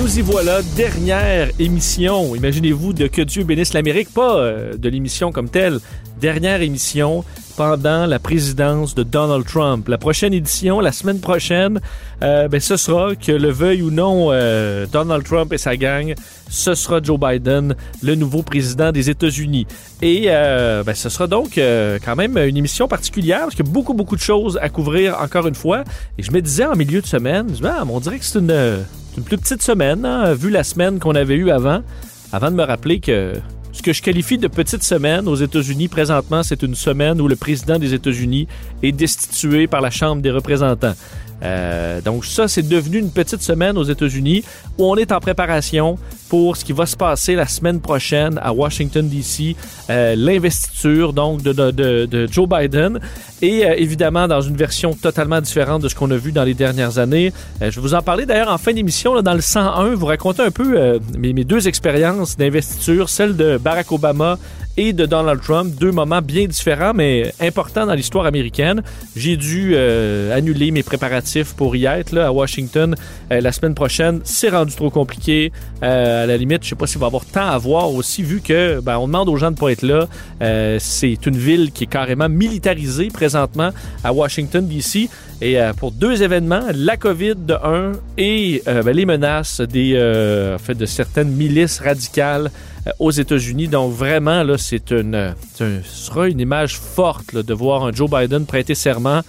Nous y voilà, dernière émission, imaginez-vous, de Que Dieu bénisse l'Amérique, pas euh, de l'émission comme telle, dernière émission pendant la présidence de Donald Trump. La prochaine édition, la semaine prochaine, euh, ben, ce sera que le veuille ou non euh, Donald Trump et sa gang, ce sera Joe Biden, le nouveau président des États-Unis. Et euh, ben, ce sera donc quand même une émission particulière parce qu'il y a beaucoup, beaucoup de choses à couvrir encore une fois. Et je me disais en milieu de semaine, ah, on dirait que c'est une, une plus petite semaine, hein, vu la semaine qu'on avait eue avant, avant de me rappeler que ce que je qualifie de petite semaine aux États-Unis présentement, c'est une semaine où le président des États-Unis est destitué par la Chambre des représentants. Euh, donc ça, c'est devenu une petite semaine aux États-Unis où on est en préparation pour ce qui va se passer la semaine prochaine à Washington, D.C., euh, l'investiture donc de, de, de, Joe Biden et euh, évidemment dans une version totalement différente de ce qu'on a vu dans les dernières années. Euh, je vais vous en parler d'ailleurs en fin d'émission, dans le 101, vous raconter un peu euh, mes deux expériences d'investiture, celle de Barack Obama et de Donald Trump, deux moments bien différents mais importants dans l'histoire américaine. J'ai dû euh, annuler mes préparatifs pour y être là, à Washington euh, la semaine prochaine. C'est rendu trop compliqué. Euh, à la limite, je sais pas s'il va y avoir tant à voir aussi, vu que ben, on demande aux gens de pas être là. C'est une ville qui est carrément militarisée présentement à Washington D.C. Et pour deux événements, la COVID de un et ben, les menaces des, de certaines milices radicales aux États-Unis. Donc vraiment, là, c'est une, euh, ce sera une image forte là, de voir un Joe Biden prêter serment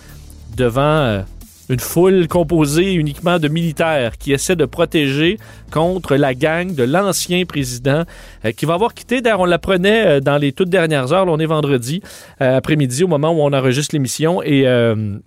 devant euh, une foule composée uniquement de militaires qui essaient de protéger contre la gang de l'ancien président euh, qui va avoir quitté. D'ailleurs, on l'apprenait euh, dans les toutes dernières heures. Là, on est vendredi euh, après-midi au moment où on enregistre l'émission et euh,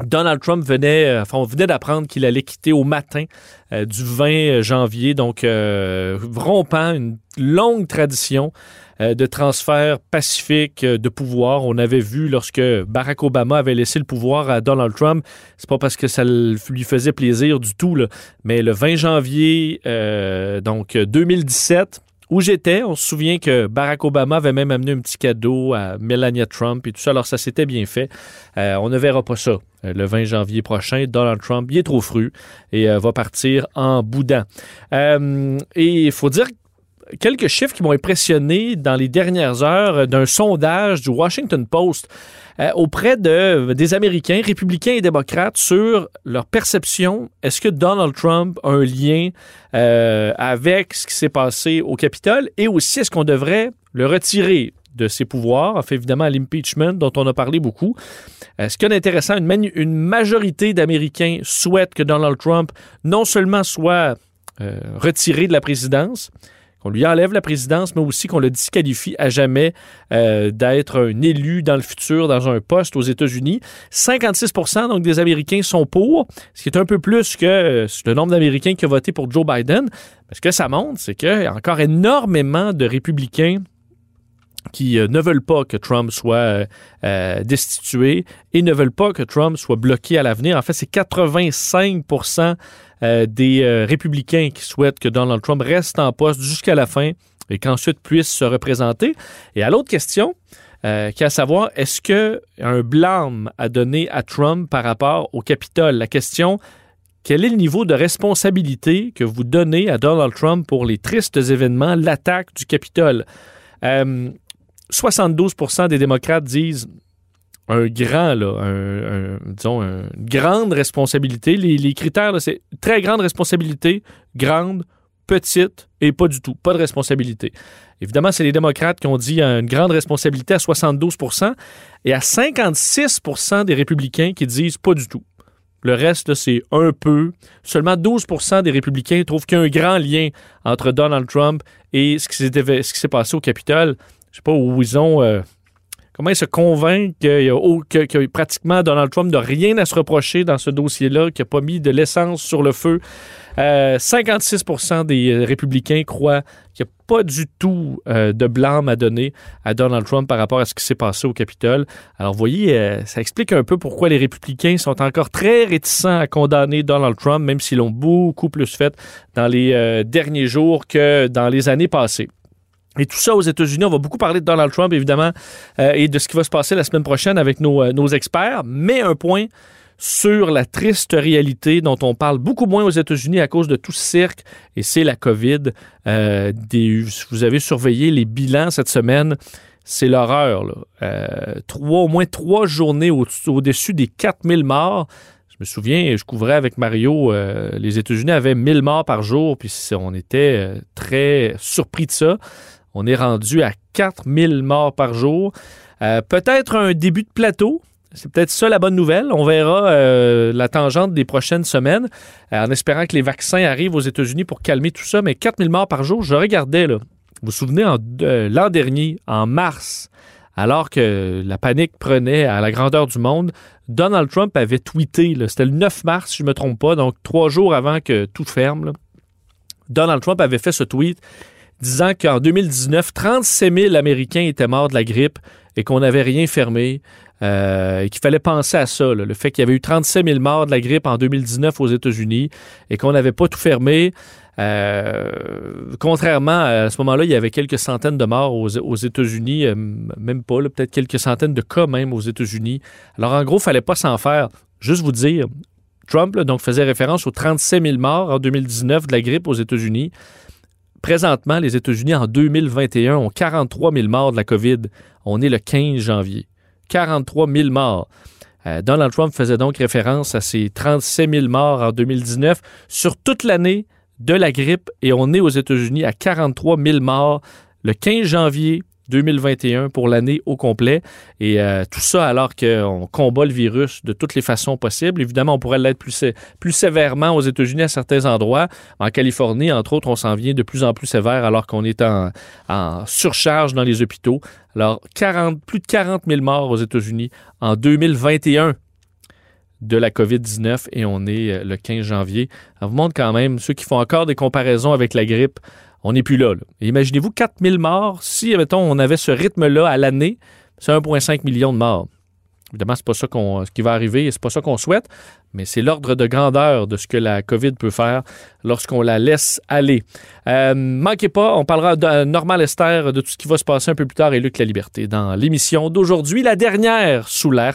Donald Trump venait, euh, enfin, on venait d'apprendre qu'il allait quitter au matin euh, du 20 janvier, donc euh, rompant une longue tradition euh, de transfert pacifique euh, de pouvoir. On avait vu lorsque Barack Obama avait laissé le pouvoir à Donald Trump, c'est pas parce que ça lui faisait plaisir du tout, mais le 20 janvier, euh, donc euh, 2017, où j'étais. On se souvient que Barack Obama avait même amené un petit cadeau à Melania Trump et tout ça. Alors, ça s'était bien fait. Euh, on ne verra pas ça euh, le 20 janvier prochain. Donald Trump, il est trop fru et euh, va partir en boudin. Et il faut dire quelques chiffres qui m'ont impressionné dans les dernières heures d'un sondage du Washington Post euh, auprès de, des Américains, républicains et démocrates, sur leur perception. Est-ce que Donald Trump a un lien euh, avec ce qui s'est passé au Capitole? Et aussi est-ce qu'on devrait le retirer de ses pouvoirs, en fait évidemment l'impeachment dont on a parlé beaucoup. Ce qui est intéressant, une, une majorité d'Américains souhaitent que Donald Trump non seulement soit euh, retiré de la présidence, qu'on lui enlève la présidence, mais aussi qu'on le disqualifie à jamais euh, d'être un élu dans le futur dans un poste aux États-Unis. 56 donc des Américains sont pour, ce qui est un peu plus que euh, le nombre d'Américains qui ont voté pour Joe Biden. Ce que ça montre, c'est qu'il y a encore énormément de républicains qui euh, ne veulent pas que Trump soit destitué et ne veulent pas que Trump soit bloqué à l'avenir. En fait, c'est 85 euh, des euh, républicains qui souhaitent que Donald Trump reste en poste jusqu'à la fin et qu'ensuite puisse se représenter. Et à l'autre question, euh, qui est à savoir, est-ce que un blâme à donner à Trump par rapport au Capitole? La question, quel est le niveau de responsabilité que vous donnez à Donald Trump pour les tristes événements, l'attaque du Capitole? Euh, 72% des démocrates disent un grand, là, disons, un- une grande responsabilité. Les, critères, c'est très grande responsabilité, grande, petite et pas du tout. Pas de responsabilité. Évidemment, c'est les démocrates qui ont dit euh, une grande responsabilité à 72 et à 56 des républicains qui disent pas du tout. Le reste, c'est un peu. Seulement 12% des républicains trouvent qu'il y a un grand lien entre Donald Trump et ce qui s'est passé au Capitole. Je sais pas où ils ont. euh, comment se convainquent qu'il y a pratiquement Donald Trump n'a rien à se reprocher dans ce dossier-là, qu'il n'a pas mis de l'essence sur le feu. Euh, 56% des euh, républicains croient qu'il n'y a pas du tout euh, de blâme à donner à Donald Trump par rapport à ce qui s'est passé au Capitole. Alors, vous voyez, euh, ça explique un peu pourquoi les républicains sont encore très réticents à condamner Donald Trump, même s'ils l'ont beaucoup plus fait dans les derniers jours que dans les années passées. Et tout ça aux États-Unis, on va beaucoup parler de Donald Trump, évidemment, euh, et de ce qui va se passer la semaine prochaine avec nos, euh, nos experts. Mais un point sur la triste réalité dont on parle beaucoup moins aux États-Unis à cause de tout ce cirque, et c'est la COVID. Euh, vous avez surveillé les bilans cette semaine. C'est l'horreur. trois, au moins trois journées au- au-dessus des 4000 morts. Je me souviens, je couvrais avec Mario, les États-Unis avaient 1000 morts par jour, puis on était très surpris de ça. On est rendu à 4000 morts par jour. Euh, peut-être un début de plateau. C'est peut-être ça la bonne nouvelle. On verra euh, la tangente des prochaines semaines euh, en espérant que les vaccins arrivent aux États-Unis pour calmer tout ça. Mais 4000 morts par jour, je regardais. Vous vous souvenez, en, l'an dernier, en mars, alors que la panique prenait à la grandeur du monde, Donald Trump avait tweeté, c'était le 9 mars, si je ne me trompe pas, donc trois jours avant que tout ferme. Donald Trump avait fait ce tweet disant qu'en 2019, 37 000 Américains étaient morts de la grippe et qu'on n'avait rien fermé. euh, et qu'il fallait penser à ça, le fait qu'il y avait eu 37 000 morts de la grippe en 2019 aux États-Unis et qu'on n'avait pas tout fermé. Euh, contrairement à, ce moment-là, il y avait quelques centaines de morts aux, États-Unis, euh, même pas, peut-être quelques centaines de cas même aux États-Unis. Alors en gros, il fallait pas s'en faire. Juste vous dire, Trump donc faisait référence aux 37 000 morts en 2019 de la grippe aux États-Unis. Présentement, les États-Unis en 2021 ont 43 000 morts de la COVID. On est le 15 janvier. 43 000 morts. Euh, Donald Trump faisait donc référence à ces 37 000 morts en 2019 sur toute l'année de la grippe et on est aux États-Unis à 43 000 morts le 15 janvier 2021 pour l'année au complet. Et euh, tout ça alors qu'on combat le virus de toutes les façons possibles. Évidemment, on pourrait l'être plus, sé- plus sévèrement aux États-Unis à certains endroits. En Californie, entre autres, on s'en vient de plus en plus sévère alors qu'on est en, surcharge dans les hôpitaux. Alors, 40, plus de 40 000 morts aux États-Unis en 2021 de la COVID-19 et on est euh, le 15 janvier. Ça vous montre quand même, ceux qui font encore des comparaisons avec la grippe, on n'est plus là. Imaginez-vous 4000 morts. Si, mettons, on avait ce rythme-là à l'année, c'est 1,5 million de morts. Évidemment, c'est pas ça ce qui va arriver et c'est pas ça qu'on souhaite, mais c'est l'ordre de grandeur de ce que la COVID peut faire lorsqu'on la laisse aller. Euh, manquez pas, on parlera de euh, Normal Esther, de tout ce qui va se passer un peu plus tard et Luc La Liberté dans l'émission d'aujourd'hui, la dernière sous l'air